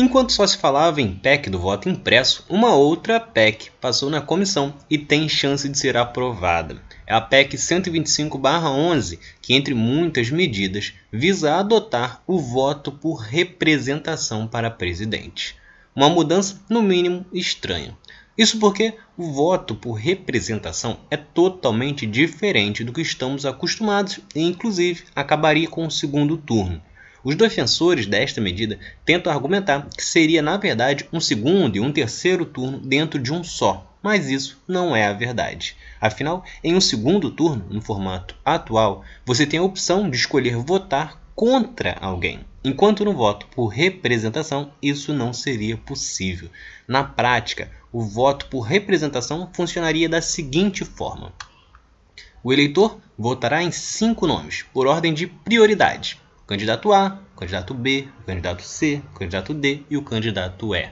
Enquanto só se falava em PEC do voto impresso, uma outra PEC passou na comissão e tem chance de ser aprovada. É a PEC 125-11, que, entre muitas medidas, visa adotar o voto por representação para presidente. Uma mudança, no mínimo, estranha. Isso porque o voto por representação é totalmente diferente do que estamos acostumados e, inclusive, acabaria com o segundo turno. Os defensores desta medida tentam argumentar que seria, na verdade, um segundo e um terceiro turno dentro de um só, mas isso não é a verdade. Afinal, em um segundo turno, no formato atual, você tem a opção de escolher votar contra alguém, enquanto no voto por representação isso não seria possível. Na prática, o voto por representação funcionaria da seguinte forma: o eleitor votará em cinco nomes, por ordem de prioridade candidato A, candidato B, candidato C, candidato D e o candidato E.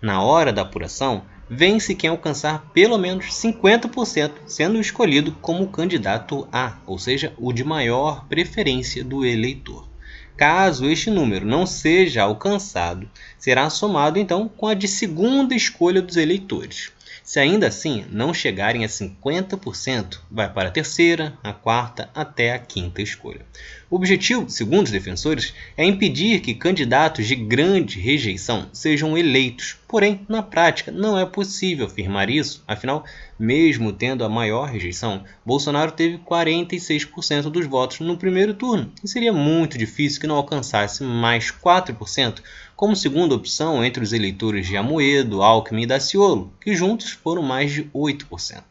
Na hora da apuração, vence quem alcançar pelo menos 50%, sendo escolhido como candidato A, ou seja, o de maior preferência do eleitor. Caso este número não seja alcançado, será somado então com a de segunda escolha dos eleitores. Se ainda assim não chegarem a 50%, vai para a terceira, a quarta até a quinta escolha. O objetivo, segundo os defensores, é impedir que candidatos de grande rejeição sejam eleitos. Porém, na prática, não é possível afirmar isso, afinal, mesmo tendo a maior rejeição, Bolsonaro teve 46% dos votos no primeiro turno e seria muito difícil que não alcançasse mais 4% como segunda opção entre os eleitores de Amoedo, Alckmin e Daciolo, que juntos foram mais de 8%.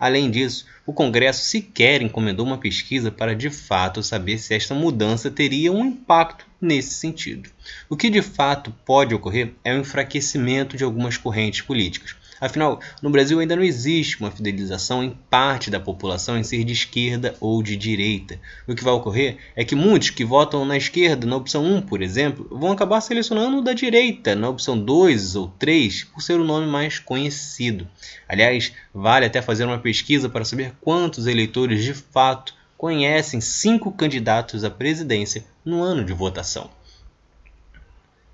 Além disso, o Congresso sequer encomendou uma pesquisa para de fato saber se esta mudança teria um impacto nesse sentido. O que de fato pode ocorrer é o enfraquecimento de algumas correntes políticas, Afinal, no Brasil ainda não existe uma fidelização em parte da população em ser de esquerda ou de direita. O que vai ocorrer é que muitos que votam na esquerda, na opção 1, por exemplo, vão acabar selecionando o da direita, na opção 2 ou 3, por ser o nome mais conhecido. Aliás, vale até fazer uma pesquisa para saber quantos eleitores de fato conhecem cinco candidatos à presidência no ano de votação.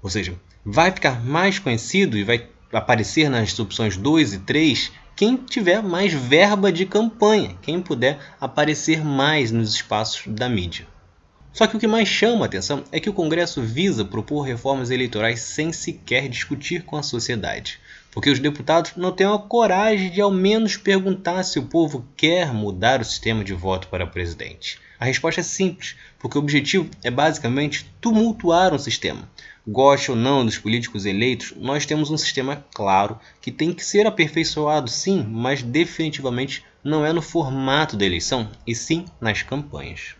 Ou seja, vai ficar mais conhecido e vai aparecer nas opções 2 e 3 quem tiver mais verba de campanha, quem puder aparecer mais nos espaços da mídia. Só que o que mais chama a atenção é que o Congresso visa propor reformas eleitorais sem sequer discutir com a sociedade, porque os deputados não têm a coragem de ao menos perguntar se o povo quer mudar o sistema de voto para presidente. A resposta é simples, porque o objetivo é basicamente tumultuar um sistema, Goste ou não dos políticos eleitos, nós temos um sistema claro que tem que ser aperfeiçoado, sim, mas definitivamente não é no formato da eleição, e sim nas campanhas.